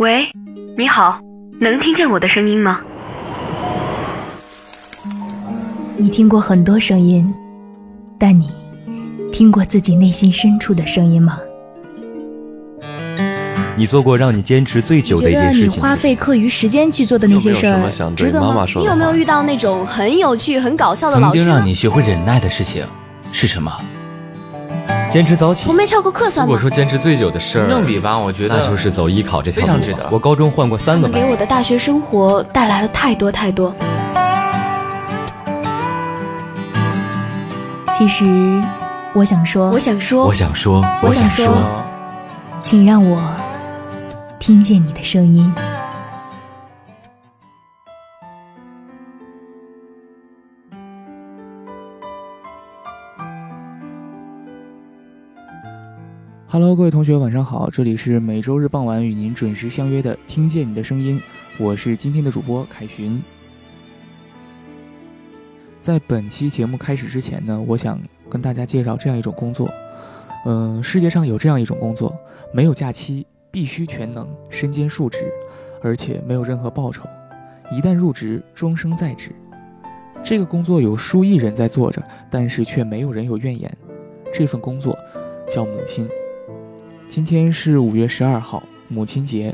喂，你好，能听见我的声音吗？你听过很多声音，但你听过自己内心深处的声音吗？你做过让你坚持最久的一件事情？你花费课余时间去做的那些事儿，值得吗？你有没有遇到那种很有趣、很搞笑的老师？曾经让你学会忍耐的事情是什么？坚持早起，我没翘过课算吗？如果说坚持最久的事儿，正比吧，我觉得那就是走艺考这条路。非常值得。我高中换过三个班。给我的大学生活带来了太多太多。其实，我想说，我想说，我想说，我想说，请让我听见你的声音。Hello，各位同学，晚上好！这里是每周日傍晚与您准时相约的《听见你的声音》，我是今天的主播凯寻。在本期节目开始之前呢，我想跟大家介绍这样一种工作。嗯，世界上有这样一种工作，没有假期，必须全能，身兼数职，而且没有任何报酬，一旦入职，终生在职。这个工作有数亿人在做着，但是却没有人有怨言。这份工作叫母亲。今天是五月十二号，母亲节。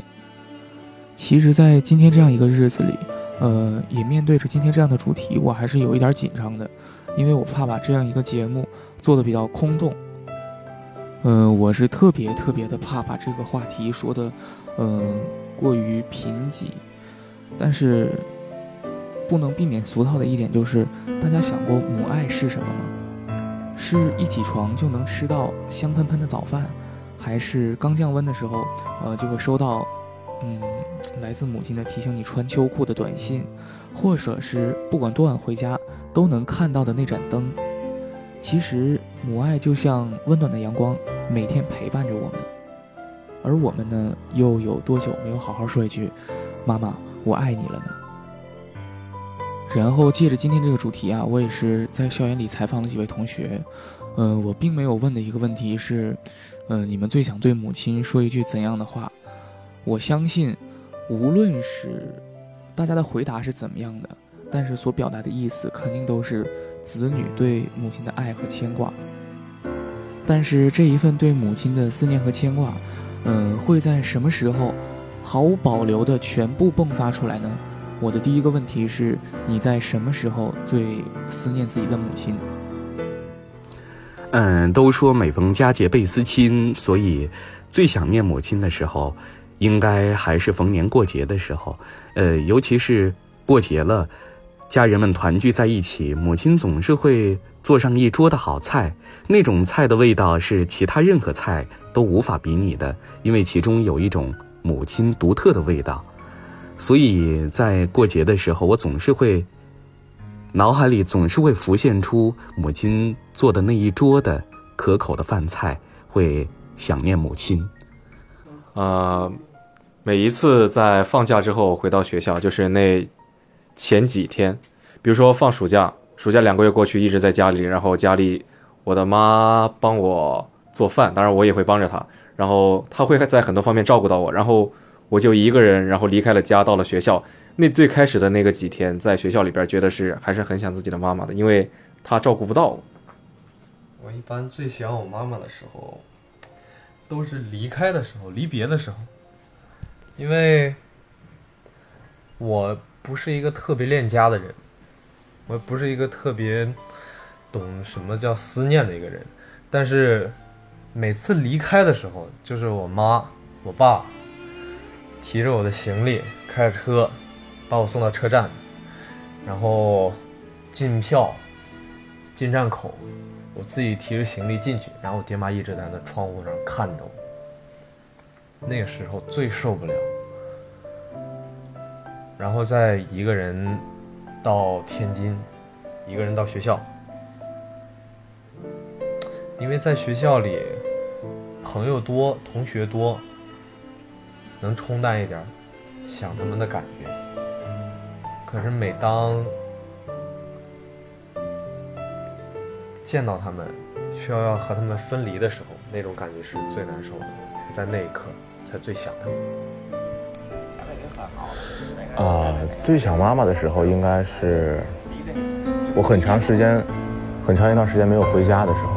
其实，在今天这样一个日子里，呃，也面对着今天这样的主题，我还是有一点紧张的，因为我怕把这样一个节目做的比较空洞。嗯，我是特别特别的怕把这个话题说的，嗯，过于贫瘠。但是，不能避免俗套的一点就是，大家想过母爱是什么吗？是一起床就能吃到香喷喷的早饭？还是刚降温的时候，呃，就会收到，嗯，来自母亲的提醒你穿秋裤的短信，或者是不管多晚回家都能看到的那盏灯。其实母爱就像温暖的阳光，每天陪伴着我们。而我们呢，又有多久没有好好说一句“妈妈，我爱你”了呢？然后借着今天这个主题啊，我也是在校园里采访了几位同学，嗯，我并没有问的一个问题是。嗯，你们最想对母亲说一句怎样的话？我相信，无论是大家的回答是怎么样的，但是所表达的意思肯定都是子女对母亲的爱和牵挂。但是这一份对母亲的思念和牵挂，嗯，会在什么时候毫无保留的全部迸发出来呢？我的第一个问题是：你在什么时候最思念自己的母亲？嗯，都说每逢佳节倍思亲，所以最想念母亲的时候，应该还是逢年过节的时候。呃，尤其是过节了，家人们团聚在一起，母亲总是会做上一桌的好菜，那种菜的味道是其他任何菜都无法比拟的，因为其中有一种母亲独特的味道。所以在过节的时候，我总是会。脑海里总是会浮现出母亲做的那一桌的可口的饭菜，会想念母亲。呃，每一次在放假之后回到学校，就是那前几天，比如说放暑假，暑假两个月过去，一直在家里，然后家里我的妈帮我做饭，当然我也会帮着她，然后她会在很多方面照顾到我，然后我就一个人，然后离开了家，到了学校。那最开始的那个几天，在学校里边，觉得是还是很想自己的妈妈的，因为她照顾不到我。我一般最想我妈妈的时候，都是离开的时候，离别的时候，因为我不是一个特别恋家的人，我也不是一个特别懂什么叫思念的一个人，但是每次离开的时候，就是我妈、我爸提着我的行李，开着车。把我送到车站，然后进票，进站口，我自己提着行李进去，然后我爹妈一直在那窗户上看着我。那个时候最受不了，然后再一个人到天津，一个人到学校，因为在学校里朋友多，同学多，能冲淡一点想他们的感觉。可是每当见到他们，需要要和他们分离的时候，那种感觉是最难受的，在那一刻才最想他们。啊，最想妈妈的时候应该是我很长时间、很长一段时间没有回家的时候，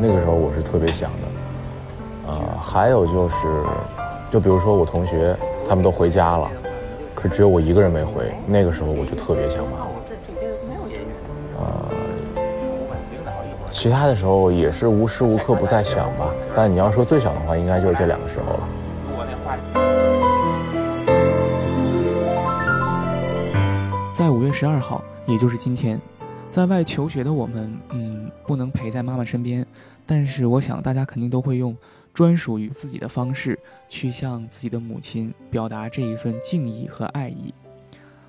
那个时候我是特别想的。啊，还有就是，就比如说我同学他们都回家了，可是只有我一个人没回，那个时候我就特别想妈妈。呃，其他的时候也是无时无刻不在想吧，但你要说最想的话，应该就是这两个时候了。在五月十二号，也就是今天，在外求学的我们，嗯，不能陪在妈妈身边，但是我想大家肯定都会用专属于自己的方式去向自己的母亲表达这一份敬意和爱意。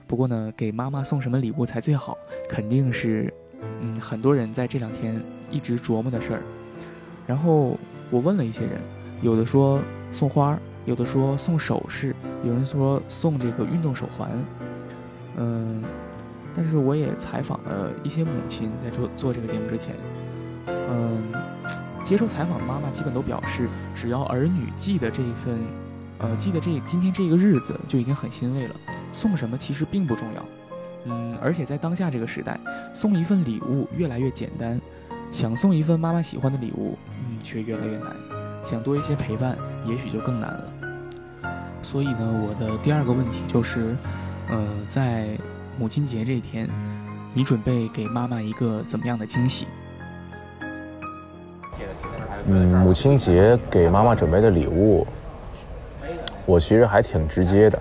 不过呢，给妈妈送什么礼物才最好，肯定是，嗯，很多人在这两天一直琢磨的事儿。然后我问了一些人，有的说送花，有的说送首饰，有人说送这个运动手环。嗯，但是我也采访了一些母亲，在做做这个节目之前，嗯，接受采访的妈妈基本都表示，只要儿女记得这一份，呃，记得这今天这个日子就已经很欣慰了。送什么其实并不重要，嗯，而且在当下这个时代，送一份礼物越来越简单，想送一份妈妈喜欢的礼物，嗯，却越来越难，想多一些陪伴，也许就更难了。所以呢，我的第二个问题就是。呃，在母亲节这一天，你准备给妈妈一个怎么样的惊喜？嗯，母亲节给妈妈准备的礼物，我其实还挺直接的。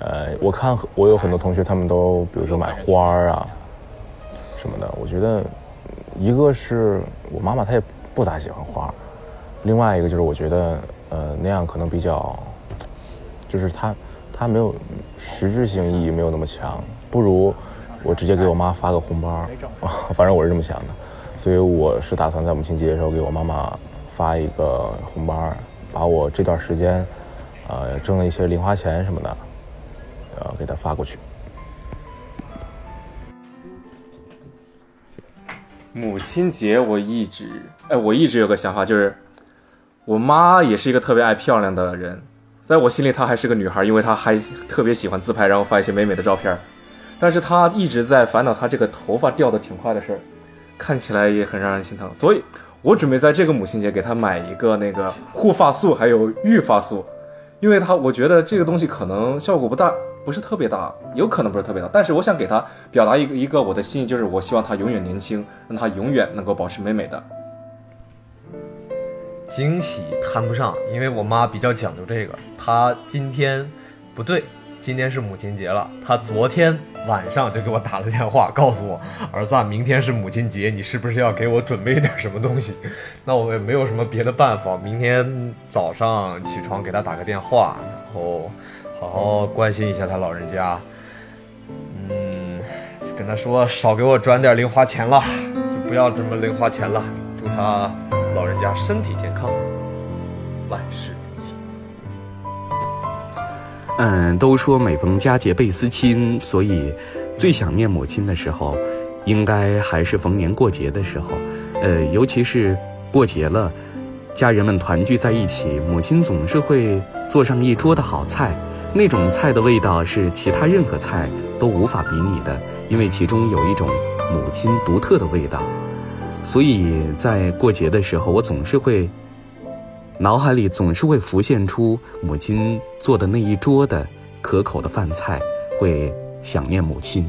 呃，我看我有很多同学，他们都比如说买花儿啊什么的。我觉得，一个是我妈妈她也不咋喜欢花，另外一个就是我觉得，呃，那样可能比较，就是她。她没有实质性意义，没有那么强，不如我直接给我妈发个红包，反正我是这么想的，所以我是打算在母亲节的时候给我妈妈发一个红包，把我这段时间呃挣了一些零花钱什么的，呃给她发过去。母亲节我一直哎，我一直有个想法，就是我妈也是一个特别爱漂亮的人。在我心里，她还是个女孩，因为她还特别喜欢自拍，然后发一些美美的照片。但是她一直在烦恼她这个头发掉的挺快的事儿，看起来也很让人心疼。所以，我准备在这个母亲节给她买一个那个护发素，还有育发素，因为她我觉得这个东西可能效果不大，不是特别大，有可能不是特别大。但是我想给她表达一个一个我的心意，就是我希望她永远年轻，让她永远能够保持美美的。惊喜谈不上，因为我妈比较讲究这个。她今天不对，今天是母亲节了。她昨天晚上就给我打了电话，告诉我：“儿子，明天是母亲节，你是不是要给我准备点什么东西？”那我也没有什么别的办法，明天早上起床给他打个电话，然后好好关心一下他老人家。嗯，跟他说少给我转点零花钱了，就不要这么零花钱了。祝他。老人家身体健康，万事。嗯，都说每逢佳节倍思亲，所以最想念母亲的时候，应该还是逢年过节的时候。呃，尤其是过节了，家人们团聚在一起，母亲总是会做上一桌的好菜，那种菜的味道是其他任何菜都无法比拟的，因为其中有一种母亲独特的味道。所以在过节的时候，我总是会脑海里总是会浮现出母亲做的那一桌的可口的饭菜，会想念母亲。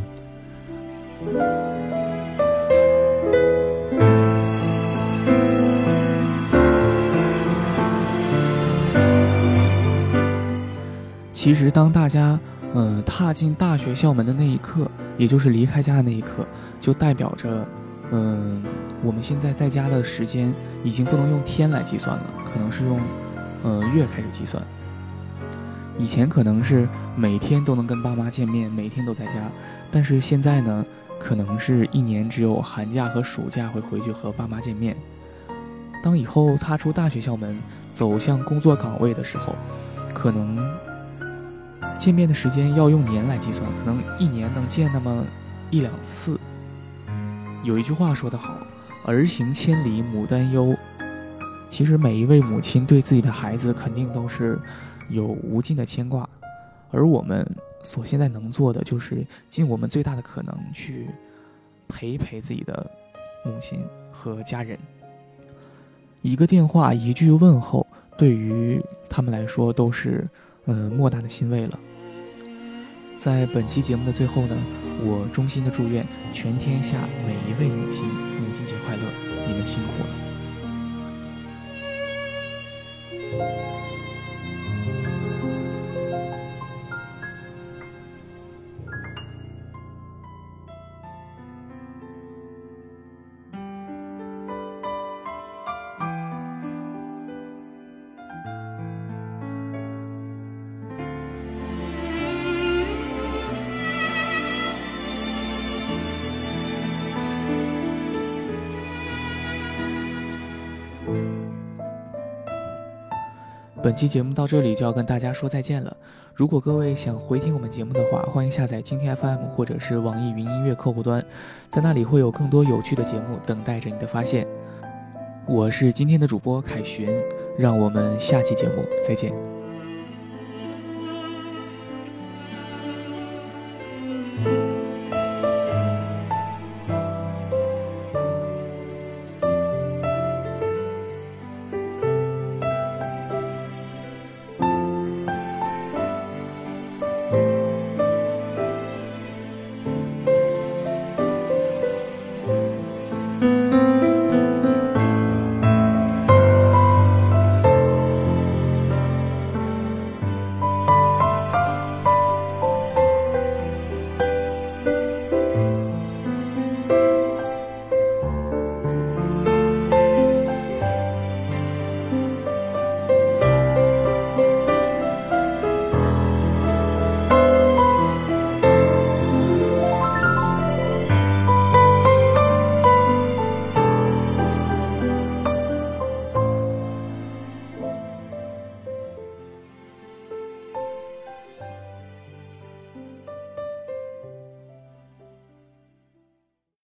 其实，当大家呃踏进大学校门的那一刻，也就是离开家的那一刻，就代表着。嗯，我们现在在家的时间已经不能用天来计算了，可能是用，呃，月开始计算。以前可能是每天都能跟爸妈见面，每天都在家，但是现在呢，可能是一年只有寒假和暑假会回去和爸妈见面。当以后踏出大学校门，走向工作岗位的时候，可能见面的时间要用年来计算，可能一年能见那么一两次。有一句话说得好：“儿行千里母担忧。”其实每一位母亲对自己的孩子肯定都是有无尽的牵挂，而我们所现在能做的，就是尽我们最大的可能去陪陪自己的母亲和家人。一个电话，一句问候，对于他们来说都是呃莫大的欣慰了。在本期节目的最后呢，我衷心的祝愿全天下每一位母亲母亲节快乐，你们辛苦了。Thank you. 本期节目到这里就要跟大家说再见了。如果各位想回听我们节目的话，欢迎下载蜻蜓 FM 或者是网易云音乐客户端，在那里会有更多有趣的节目等待着你的发现。我是今天的主播凯旋，让我们下期节目再见。